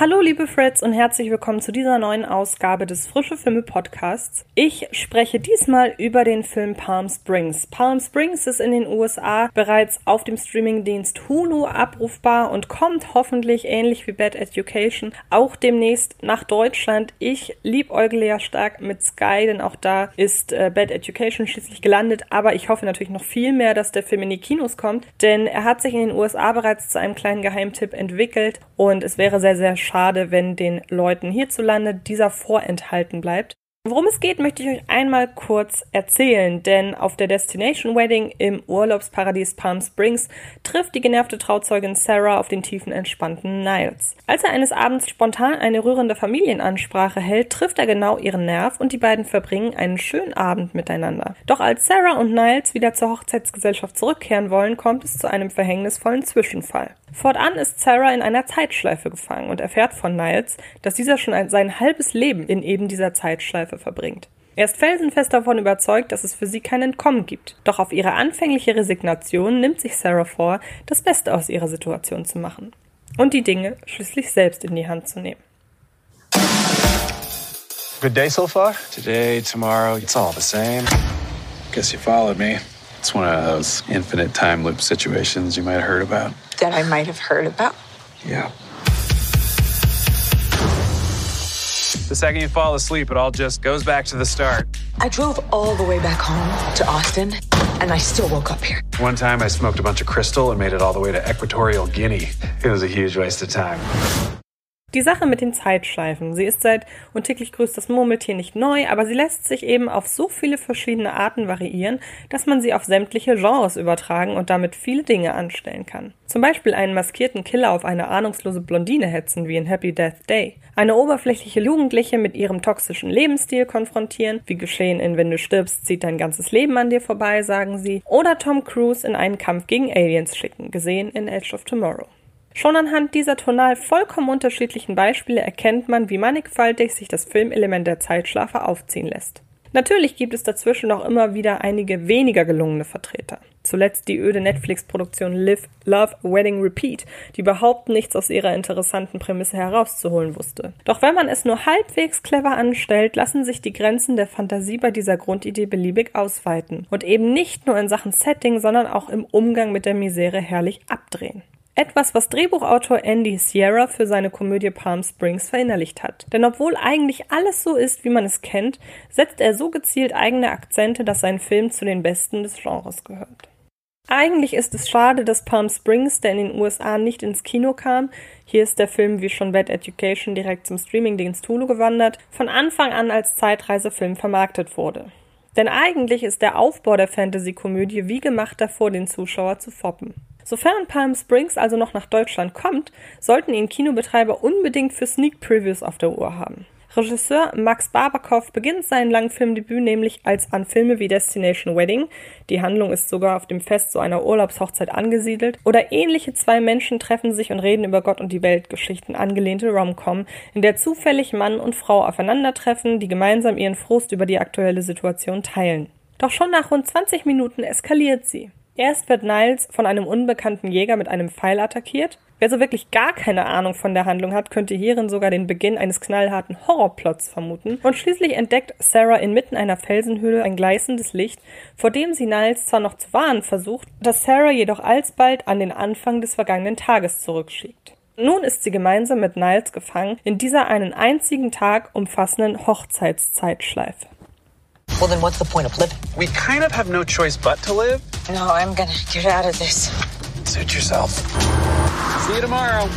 Hallo liebe Freds und herzlich willkommen zu dieser neuen Ausgabe des Frische Filme Podcasts. Ich spreche diesmal über den Film Palm Springs. Palm Springs ist in den USA bereits auf dem Streamingdienst Hulu abrufbar und kommt hoffentlich ähnlich wie Bad Education auch demnächst nach Deutschland. Ich liebäugle ja stark mit Sky, denn auch da ist äh, Bad Education schließlich gelandet, aber ich hoffe natürlich noch viel mehr, dass der Film in die Kinos kommt, denn er hat sich in den USA bereits zu einem kleinen Geheimtipp entwickelt und es wäre sehr, sehr schade, wenn den Leuten hierzulande dieser vorenthalten bleibt. Worum es geht, möchte ich euch einmal kurz erzählen, denn auf der Destination Wedding im Urlaubsparadies Palm Springs trifft die genervte Trauzeugin Sarah auf den tiefen entspannten Niles. Als er eines Abends spontan eine rührende Familienansprache hält, trifft er genau ihren Nerv und die beiden verbringen einen schönen Abend miteinander. Doch als Sarah und Niles wieder zur Hochzeitsgesellschaft zurückkehren wollen, kommt es zu einem verhängnisvollen Zwischenfall. Fortan ist Sarah in einer Zeitschleife gefangen und erfährt von Niles, dass dieser schon ein, sein halbes Leben in eben dieser Zeitschleife verbringt. Er ist felsenfest davon überzeugt, dass es für sie kein Entkommen gibt. Doch auf ihre anfängliche Resignation nimmt sich Sarah vor, das Beste aus ihrer Situation zu machen und die Dinge schließlich selbst in die Hand zu nehmen. Good day so far? Today, tomorrow, it's all the same. Guess you followed me. It's one of those infinite time loop situations you might have heard about. That I might have heard about? Yeah. The second you fall asleep, it all just goes back to the start. I drove all the way back home to Austin, and I still woke up here. One time I smoked a bunch of crystal and made it all the way to Equatorial Guinea. It was a huge waste of time. Die Sache mit den Zeitschleifen. Sie ist seit und täglich grüßt das Murmeltier nicht neu, aber sie lässt sich eben auf so viele verschiedene Arten variieren, dass man sie auf sämtliche Genres übertragen und damit viele Dinge anstellen kann. Zum Beispiel einen maskierten Killer auf eine ahnungslose Blondine hetzen wie in Happy Death Day. Eine oberflächliche Jugendliche mit ihrem toxischen Lebensstil konfrontieren, wie geschehen in Wenn du stirbst, zieht dein ganzes Leben an dir vorbei, sagen sie. Oder Tom Cruise in einen Kampf gegen Aliens schicken, gesehen in Edge of Tomorrow. Schon anhand dieser tonal vollkommen unterschiedlichen Beispiele erkennt man, wie mannigfaltig sich das Filmelement der Zeitschlafe aufziehen lässt. Natürlich gibt es dazwischen noch immer wieder einige weniger gelungene Vertreter. Zuletzt die öde Netflix-Produktion Live, Love, Wedding, Repeat, die überhaupt nichts aus ihrer interessanten Prämisse herauszuholen wusste. Doch wenn man es nur halbwegs clever anstellt, lassen sich die Grenzen der Fantasie bei dieser Grundidee beliebig ausweiten und eben nicht nur in Sachen Setting, sondern auch im Umgang mit der Misere herrlich abdrehen. Etwas, was Drehbuchautor Andy Sierra für seine Komödie Palm Springs verinnerlicht hat. Denn obwohl eigentlich alles so ist, wie man es kennt, setzt er so gezielt eigene Akzente, dass sein Film zu den besten des Genres gehört. Eigentlich ist es schade, dass Palm Springs, der in den USA nicht ins Kino kam, hier ist der Film wie schon Bad Education direkt zum Streamingdienst Hulu gewandert, von Anfang an als Zeitreisefilm vermarktet wurde. Denn eigentlich ist der Aufbau der Fantasy-Komödie wie gemacht davor, den Zuschauer zu foppen. Sofern Palm Springs also noch nach Deutschland kommt, sollten ihn Kinobetreiber unbedingt für Sneak Previews auf der Uhr haben. Regisseur Max Barbakow beginnt sein Langfilmdebüt nämlich als an Filme wie Destination Wedding, die Handlung ist sogar auf dem Fest so einer Urlaubshochzeit angesiedelt, oder ähnliche zwei Menschen treffen sich und reden über Gott und die Welt Geschichten angelehnte Rom-Com, in der zufällig Mann und Frau aufeinandertreffen, die gemeinsam ihren Frust über die aktuelle Situation teilen. Doch schon nach rund 20 Minuten eskaliert sie. Erst wird Niles von einem unbekannten Jäger mit einem Pfeil attackiert. Wer so wirklich gar keine Ahnung von der Handlung hat, könnte hierin sogar den Beginn eines knallharten Horrorplots vermuten. Und schließlich entdeckt Sarah inmitten einer Felsenhöhle ein gleißendes Licht, vor dem sie Niles zwar noch zu warnen versucht, das Sarah jedoch alsbald an den Anfang des vergangenen Tages zurückschickt. Nun ist sie gemeinsam mit Niles gefangen in dieser einen einzigen Tag umfassenden Hochzeitszeitschleife. Well, then what's the point of living? We kind of have no choice but to live. No, I'm gonna get out of this. Suit yourself. See you tomorrow.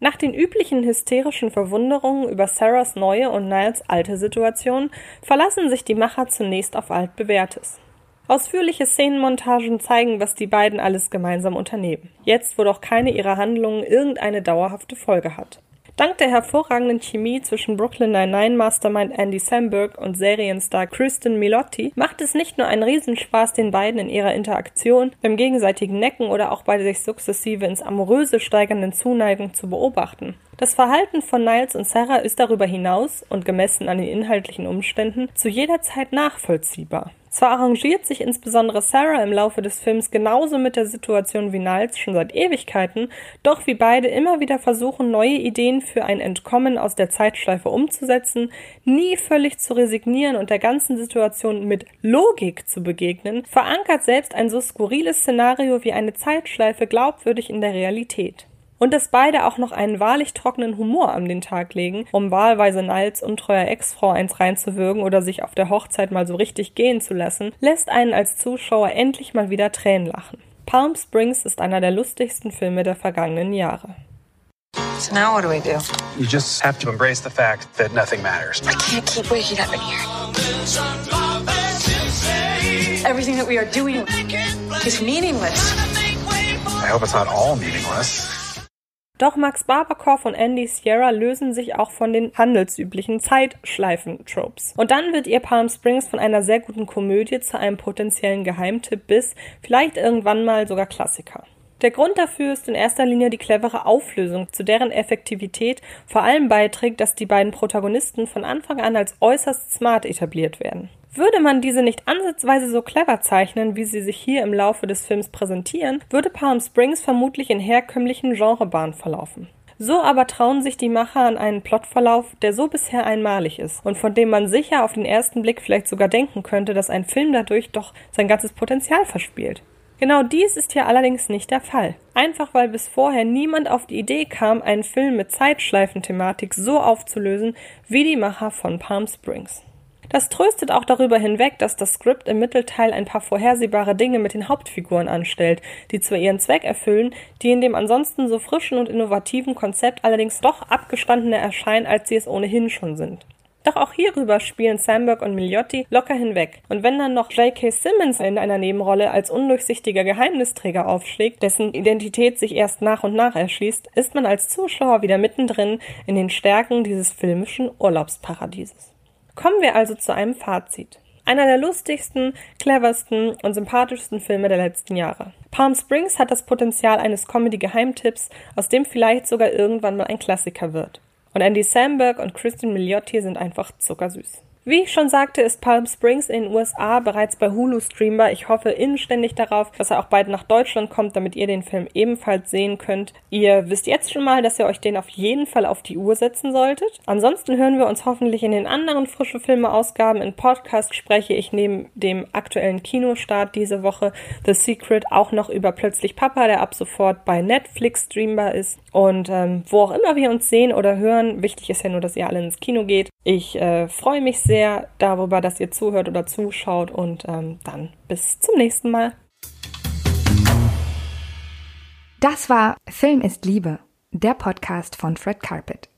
Nach den üblichen hysterischen Verwunderungen über Sarahs neue und Niles alte Situation verlassen sich die Macher zunächst auf altbewährtes. Ausführliche Szenenmontagen zeigen, was die beiden alles gemeinsam unternehmen. Jetzt, wo doch keine ihrer Handlungen irgendeine dauerhafte Folge hat. Dank der hervorragenden Chemie zwischen Brooklyn Nine-Nine Mastermind Andy Samberg und Serienstar Kristen Milotti macht es nicht nur einen Riesenspaß, den beiden in ihrer Interaktion, beim gegenseitigen Necken oder auch bei sich sukzessive ins Amoröse steigernden Zuneigung zu beobachten. Das Verhalten von Niles und Sarah ist darüber hinaus und gemessen an den inhaltlichen Umständen zu jeder Zeit nachvollziehbar. Zwar arrangiert sich insbesondere Sarah im Laufe des Films genauso mit der Situation wie Niles schon seit Ewigkeiten, doch wie beide immer wieder versuchen, neue Ideen für ein Entkommen aus der Zeitschleife umzusetzen, nie völlig zu resignieren und der ganzen Situation mit Logik zu begegnen, verankert selbst ein so skurriles Szenario wie eine Zeitschleife glaubwürdig in der Realität. Und dass beide auch noch einen wahrlich trockenen Humor an den Tag legen, um wahlweise Niles untreuer Ex-Frau eins reinzuwürgen oder sich auf der Hochzeit mal so richtig gehen zu lassen, lässt einen als Zuschauer endlich mal wieder Tränen lachen. Palm Springs ist einer der lustigsten Filme der vergangenen Jahre. So now what do we do? You just have to embrace the fact that nothing matters. I can't keep waking up in here. Everything that we are doing is meaningless. I hope it's not all meaningless. Doch Max Barbakoff und Andy Sierra lösen sich auch von den handelsüblichen Zeitschleifen-Tropes. Und dann wird ihr Palm Springs von einer sehr guten Komödie zu einem potenziellen Geheimtipp bis vielleicht irgendwann mal sogar Klassiker. Der Grund dafür ist in erster Linie die clevere Auflösung, zu deren Effektivität vor allem beiträgt, dass die beiden Protagonisten von Anfang an als äußerst smart etabliert werden. Würde man diese nicht ansatzweise so clever zeichnen, wie sie sich hier im Laufe des Films präsentieren, würde Palm Springs vermutlich in herkömmlichen Genrebahnen verlaufen. So aber trauen sich die Macher an einen Plotverlauf, der so bisher einmalig ist und von dem man sicher auf den ersten Blick vielleicht sogar denken könnte, dass ein Film dadurch doch sein ganzes Potenzial verspielt. Genau dies ist hier allerdings nicht der Fall. Einfach weil bis vorher niemand auf die Idee kam, einen Film mit Zeitschleifenthematik so aufzulösen wie die Macher von Palm Springs. Das tröstet auch darüber hinweg, dass das Skript im Mittelteil ein paar vorhersehbare Dinge mit den Hauptfiguren anstellt, die zwar ihren Zweck erfüllen, die in dem ansonsten so frischen und innovativen Konzept allerdings doch abgestandener erscheinen, als sie es ohnehin schon sind. Doch auch hierüber spielen Samberg und Miliotti locker hinweg. Und wenn dann noch J.K. Simmons in einer Nebenrolle als undurchsichtiger Geheimnisträger aufschlägt, dessen Identität sich erst nach und nach erschließt, ist man als Zuschauer wieder mittendrin in den Stärken dieses filmischen Urlaubsparadieses. Kommen wir also zu einem Fazit. Einer der lustigsten, cleversten und sympathischsten Filme der letzten Jahre. Palm Springs hat das Potenzial eines Comedy-Geheimtipps, aus dem vielleicht sogar irgendwann mal ein Klassiker wird. Und Andy Samberg und Christian Milioti sind einfach zuckersüß. Wie ich schon sagte, ist Palm Springs in den USA bereits bei Hulu streambar. Ich hoffe inständig darauf, dass er auch bald nach Deutschland kommt, damit ihr den Film ebenfalls sehen könnt. Ihr wisst jetzt schon mal, dass ihr euch den auf jeden Fall auf die Uhr setzen solltet. Ansonsten hören wir uns hoffentlich in den anderen frische Filme Ausgaben. In Podcast spreche ich neben dem aktuellen Kinostart diese Woche The Secret auch noch über Plötzlich Papa, der ab sofort bei Netflix streambar ist. Und ähm, wo auch immer wir uns sehen oder hören, wichtig ist ja nur, dass ihr alle ins Kino geht. Ich äh, freue mich sehr sehr darüber, dass ihr zuhört oder zuschaut und ähm, dann bis zum nächsten Mal. Das war Film ist Liebe, der Podcast von Fred Carpet.